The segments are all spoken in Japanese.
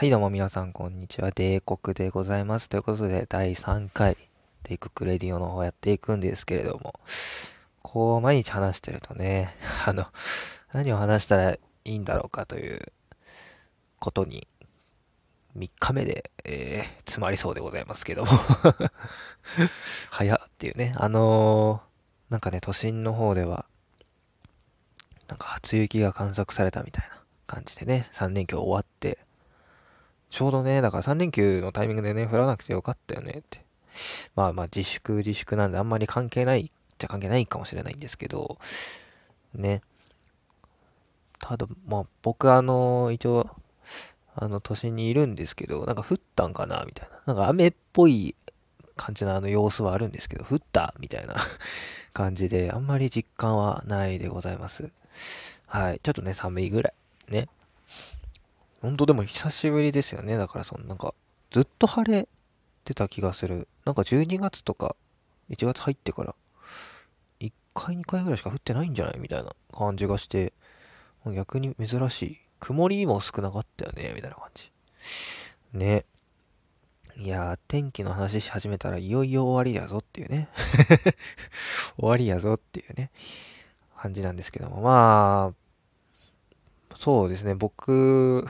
はい、どうも皆さん、こんにちは。帝国でございます。ということで、第3回、帝国レディオの方やっていくんですけれども、こう、毎日話してるとね、あの、何を話したらいいんだろうかということに、3日目で、えー、詰まりそうでございますけども 早っっていうね。あのー、なんかね、都心の方では、なんか初雪が観測されたみたいな感じでね、3連休終わって、ちょうどね、だから3連休のタイミングでね、降らなくてよかったよねって。まあまあ自粛自粛なんであんまり関係ないじゃ関係ないかもしれないんですけど、ね。ただ、まあ僕あの、一応、あの、都心にいるんですけど、なんか降ったんかなみたいな。なんか雨っぽい感じのあの様子はあるんですけど、降ったみたいな 感じで、あんまり実感はないでございます。はい。ちょっとね、寒いぐらい。ね。ほんとでも久しぶりですよね。だからそのなんか、ずっと晴れてた気がする。なんか12月とか、1月入ってから、1回2回ぐらいしか降ってないんじゃないみたいな感じがして、逆に珍しい。曇りも少なかったよね、みたいな感じ。ね。いやー、天気の話し始めたらいよいよ終わりやぞっていうね。終わりやぞっていうね、感じなんですけども。まあ、そうですね、僕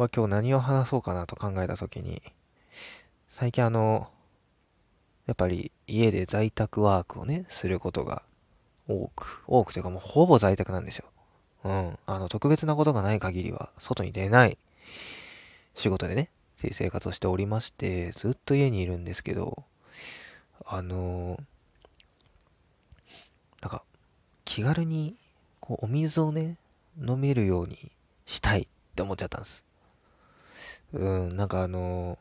は今日何を話そうかなと考えたときに、最近あの、やっぱり家で在宅ワークをね、することが多く、多くというかもうほぼ在宅なんですよ。うん。あの、特別なことがない限りは、外に出ない仕事でね、生活をしておりまして、ずっと家にいるんですけど、あのなんか、気軽に、こう、お水をね、飲めるようにしたいって思っちゃったんです。うん、なんかあの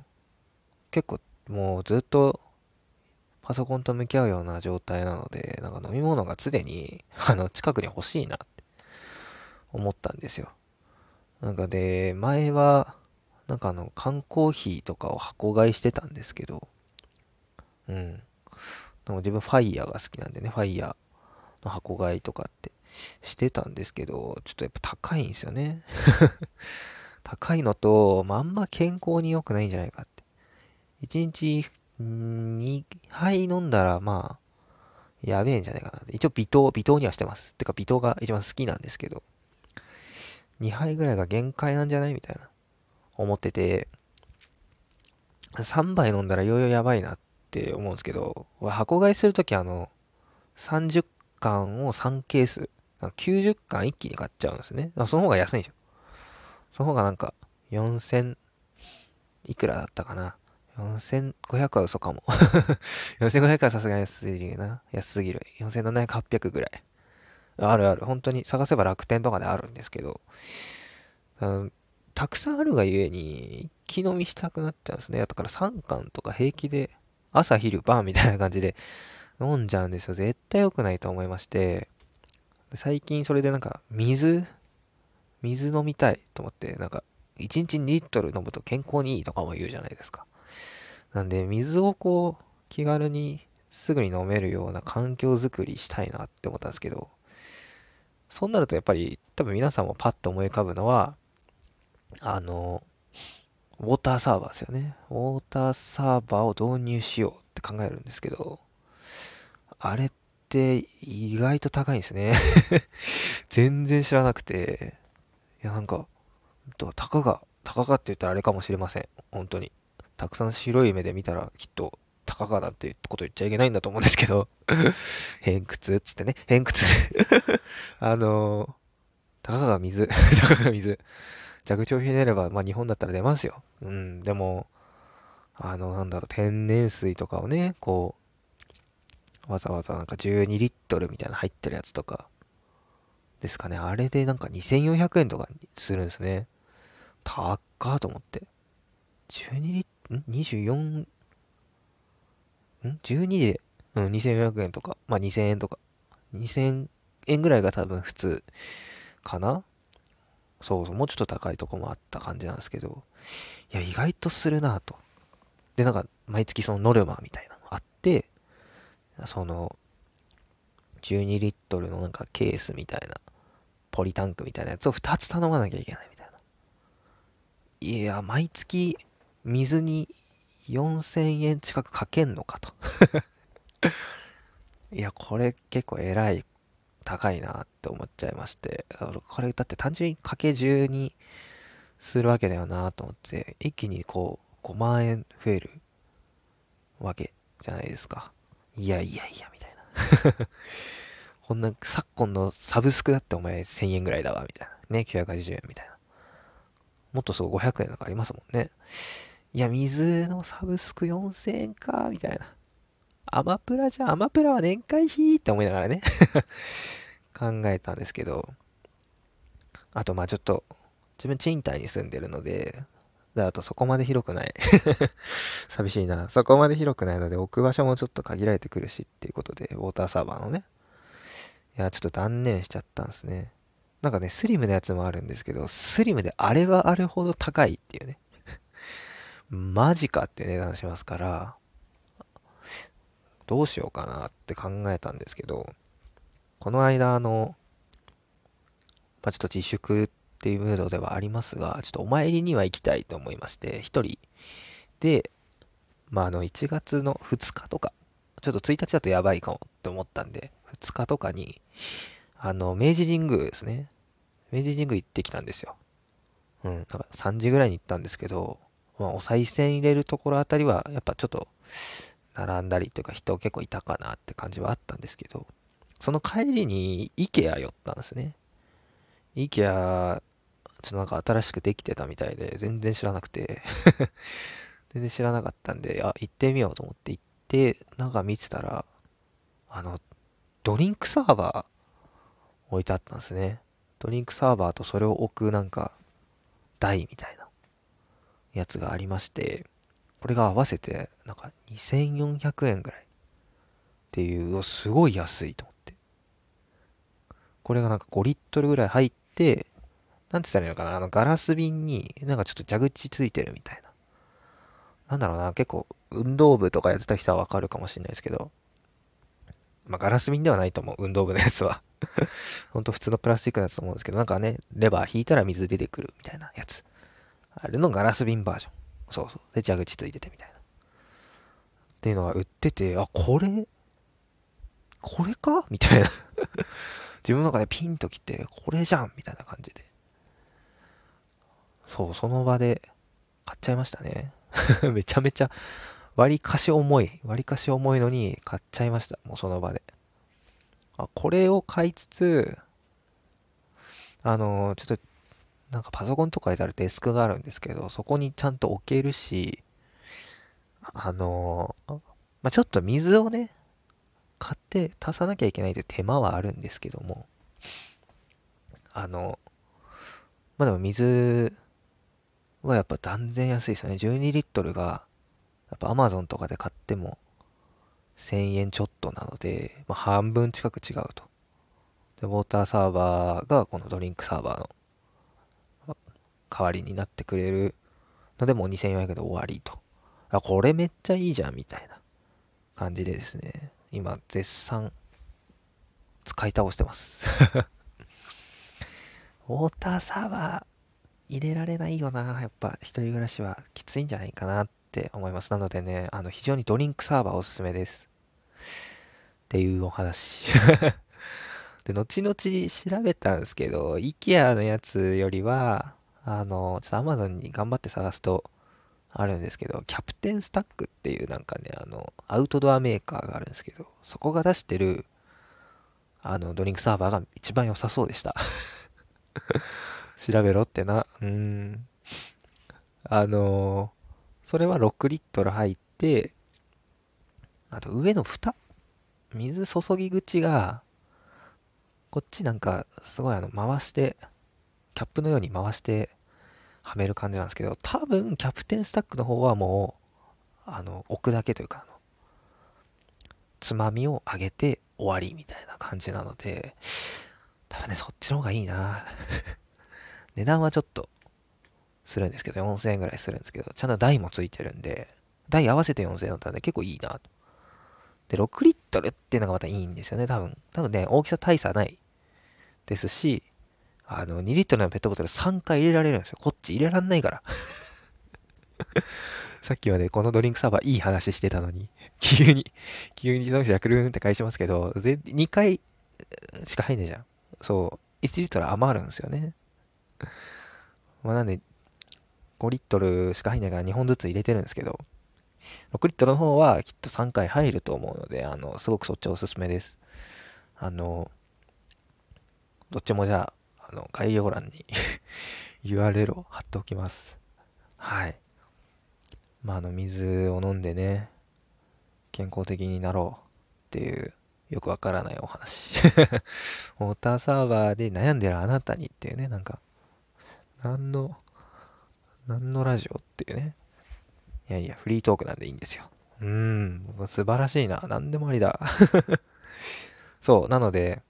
結構もうずっとパソコンと向き合うような状態なので、なんか飲み物が常に、あの、近くに欲しいなって思ったんですよ。なんかで、前は、なんかあの、缶コーヒーとかを箱買いしてたんですけど、うん。でも自分ファイヤーが好きなんでね、ファイヤーの箱買いとかってしてたんですけど、ちょっとやっぱ高いんですよね。高いのと、まあ、んま健康に良くないんじゃないかって。1日2杯飲んだら、まあ、やべえんじゃないかな。一応微糖、微糖にはしてます。てか微糖が一番好きなんですけど、2杯ぐらいが限界なんじゃないみたいな、思ってて、3杯飲んだらいよいよやばいなって思うんですけど、箱買いするときあの、30巻を3ケース、90巻一気に買っちゃうんですね。その方が安いんですよ。その方がなんか、4000、いくらだったかな。4500は嘘かも。4500はさすがに安すぎるな。安すぎる。4700、800ぐらい。あるある。本当に探せば楽天とかであるんですけど、たくさんあるがゆえに、一気飲みしたくなっちゃうんですね。だから3巻とか平気で、朝昼晩みたいな感じで飲んじゃうんですよ。絶対良くないと思いまして、最近それでなんか水水飲みたいと思って、なんか、1日2リットル飲むと健康にいいとかも言うじゃないですか。なんで、水をこう、気軽にすぐに飲めるような環境づくりしたいなって思ったんですけど、そうなるとやっぱり、多分皆さんもパッと思い浮かぶのは、あの、ウォーターサーバーですよね。ウォーターサーバーを導入しようって考えるんですけど、あれって意外と高いんですね 全然知らなくて、いや、なんか、たかが、たかがって言ったらあれかもしれません。本当に。たくさん白い目で見たら、きっと、たかがなんてこと言っちゃいけないんだと思うんですけど、偏屈っつってね、偏屈 あのー、たかが水、たかが水。蛇口をひねれば、まあ日本だったら出ますよ。うん、でも、あの、なんだろう、天然水とかをね、こう、わざわざなんか12リットルみたいな入ってるやつとか、ですかね。あれでなんか2400円とかするんですね。高っかと思って。12リん ?24 ん ?12 で、うん、2400円とか、まあ2000円とか。2000円ぐらいが多分普通かなそうそう、もうちょっと高いとこもあった感じなんですけど、いや、意外とするなと。で、なんか、毎月そのノルマみたいなのあって、その、12リットルのなんかケースみたいな、ポリタンクみたいなやつを2つ頼まなきゃいけないみたいな。いや、毎月水に4000円近くかけんのかと いや、これ結構えらい高いなって思っちゃいまして、これだって単純にかけ10にするわけだよなと思って、一気にこう5万円増えるわけじゃないですか。いやいやいや、みたいなこんな昨今のサブスクだってお前1000円ぐらいだわ、みたいな。ね、980円みたいな。もっとそう500円なんかありますもんね。いや、水のサブスク4000円か、みたいな。アマプラじゃ、アマプラは年会費って思いながらね 考えたんですけど、あと、まあちょっと、自分賃貸に住んでるので、だとそこまで広くない 寂しいな。そこまで広くないので、置く場所もちょっと限られてくるしっていうことで、ウォーターサーバーのね。いや、ちょっと断念しちゃったんですね。なんかね、スリムなやつもあるんですけど、スリムであれはあるほど高いっていうね。マジかって値段しますから、どうしようかなって考えたんですけど、この間、あの、まあ、ちょっと自粛っていうムードではありますが、ちょっとお参りには行きたいと思いまして、一人で、まあ、あの、1月の2日とか、ちょっと1日だとやばいかもって思ったんで、2日とかに、あの、明治神宮ですね。明治神宮行ってきたんですよ。うん、なんか3時ぐらいに行ったんですけど、まあ、お賽銭入れるところあたりは、やっぱちょっと、並んだりというか人結構いたかなって感じはあったんですけど、その帰りに IKEA 寄ったんですね。IKEA、ちょっとなんか新しくできてたみたいで、全然知らなくて 全然知らなかったんで、あ、行ってみようと思って行って、なんか見てたら、あの、ドリンクサーバー置いてあったんですね。ドリンクサーバーとそれを置くなんか台みたいなやつがありまして、これが合わせてなんか2400円ぐらいっていう、すごい安いと思って。これがなんか5リットルぐらい入って、なんて言ったらいいのかなあのガラス瓶になんかちょっと蛇口ついてるみたいな。なんだろうな、結構運動部とかやってた人はわかるかもしれないですけど、まあ、ガラス瓶ではないと思う、運動部のやつは。ほんと普通のプラスチックのやつと思うんですけど、なんかね、レバー引いたら水出てくるみたいなやつ。あれのガラス瓶バージョン。そうそう。で、蛇口ついててみたいな。っていうのが売ってて、あ、これ、これか？みたいな 自分の中でピンときて、これじゃんみたいな感じで。そう、その場で買っちゃいましたね。めちゃめちゃ割かし重い。割かし重いのに買っちゃいました。もうその場で。あ、これを買いつつ、あのちょっと、なんかパソコンとかであるデスクがあるんですけど、そこにちゃんと置けるし、あのまあ、ちょっと水をね、買って足さなきゃいけないという手間はあるんですけども、あの、まあでも水はやっぱ断然安いですよね。12リットルがやっぱ Amazon とかで買っても1000円ちょっとなので、まあ、半分近く違うと。で、ウォーターサーバーがこのドリンクサーバーの代わりになってくれるのでもう2400円で終わりと。あ、これめっちゃいいじゃんみたいな感じでですね、今絶賛使い倒してます ウォーターサーバー入れられないよな。やっぱ一人暮らしはきついんじゃないかなっって思います。なのでね、あの、非常にドリンクサーバーおすすめです。っていうお話。で、後々調べたんですけど、IKEA のやつよりは、あの、ちょっと Amazon に頑張って探すと、あるんですけど、キャプテンスタックっていうなんかね、あの、アウトドアメーカーがあるんですけど、そこが出してる、あの、ドリンクサーバーが一番良さそうでした。調べろってな、うーん。あのそれは6リットル入って、あと上の蓋？水注ぎ口が、こっちなんかすごいあの回して、キャップのように回してはめる感じなんですけど、多分キャプテンスタックの方はもう、あの、置くだけというか、つまみを上げて終わりみたいな感じなので、多分ね、そっちの方がいいな。値段はちょっとするんですけど、4000円ぐらいするんですけど、ちゃんと台もついてるんで、台合わせて4000円だったんで結構いいなと。で、6リットルっていうのがまたいいんですよね、多分。多分ね、大きさ大差ないですし、あの、2リットルのペットボトル3回入れられるんですよ。こっち入れらんないから。さっきまでこのドリンクサーバーいい話してたのに、急に、急に自動車くるんって返しますけど、2回しか入んねえじゃん。そう、1リットル余るんですよね。まあなんで、5リットルしか入んないから2本ずつ入れてるんですけど、6リットルの方はきっと3回入ると思うので、あの、すごくそっちおすすめです。あの、どっちもじゃあ、あの、概要欄に URL を貼っておきます。はい。まあ、あの、水を飲んでね、健康的になろうっていう、よくわからないお話。ウォーターサーバーで悩んでるあなたにっていうね、なんか、何の、何のラジオっていうね。いやいや、フリートークなんでいいんですよ。うーん、素晴らしいな。何でもありだ。そう、なので、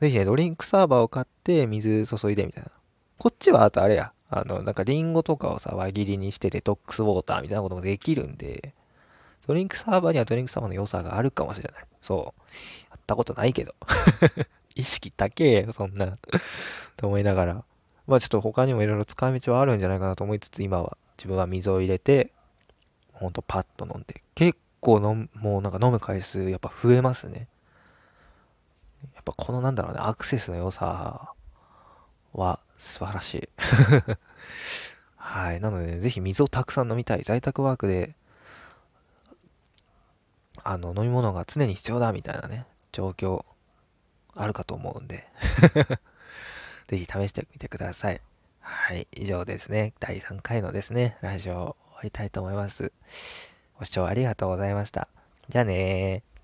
ぜひね、ドリンクサーバーを買って水注いでみたいな。こっちはあとあれや、あの、なんかリンゴとかをさ、輪切りにしてデトックスウォーターみたいなこともできるんで、ドリンクサーバーにはドリンクサーバーの良さがあるかもしれない。そう。やったことないけど。意識高えよ、そんなと思いながら。まあちょっと他にもいろいろ使い道はあるんじゃないかなと思いつつ、今は自分は水を入れて、ほんとパッと飲んで。結構飲もうなんか飲む回数やっぱ増えますね。やっぱこのなんだろうね、アクセスの良さは素晴らしい。はい。なので、ね、ぜひ水をたくさん飲みたい。在宅ワークで、あの、飲み物が常に必要だみたいなね、状況あるかと思うんでぜひ試してみてください。はい。以上ですね。第3回のですね、ラジオ終わりたいと思います。ご視聴ありがとうございました。じゃあねー。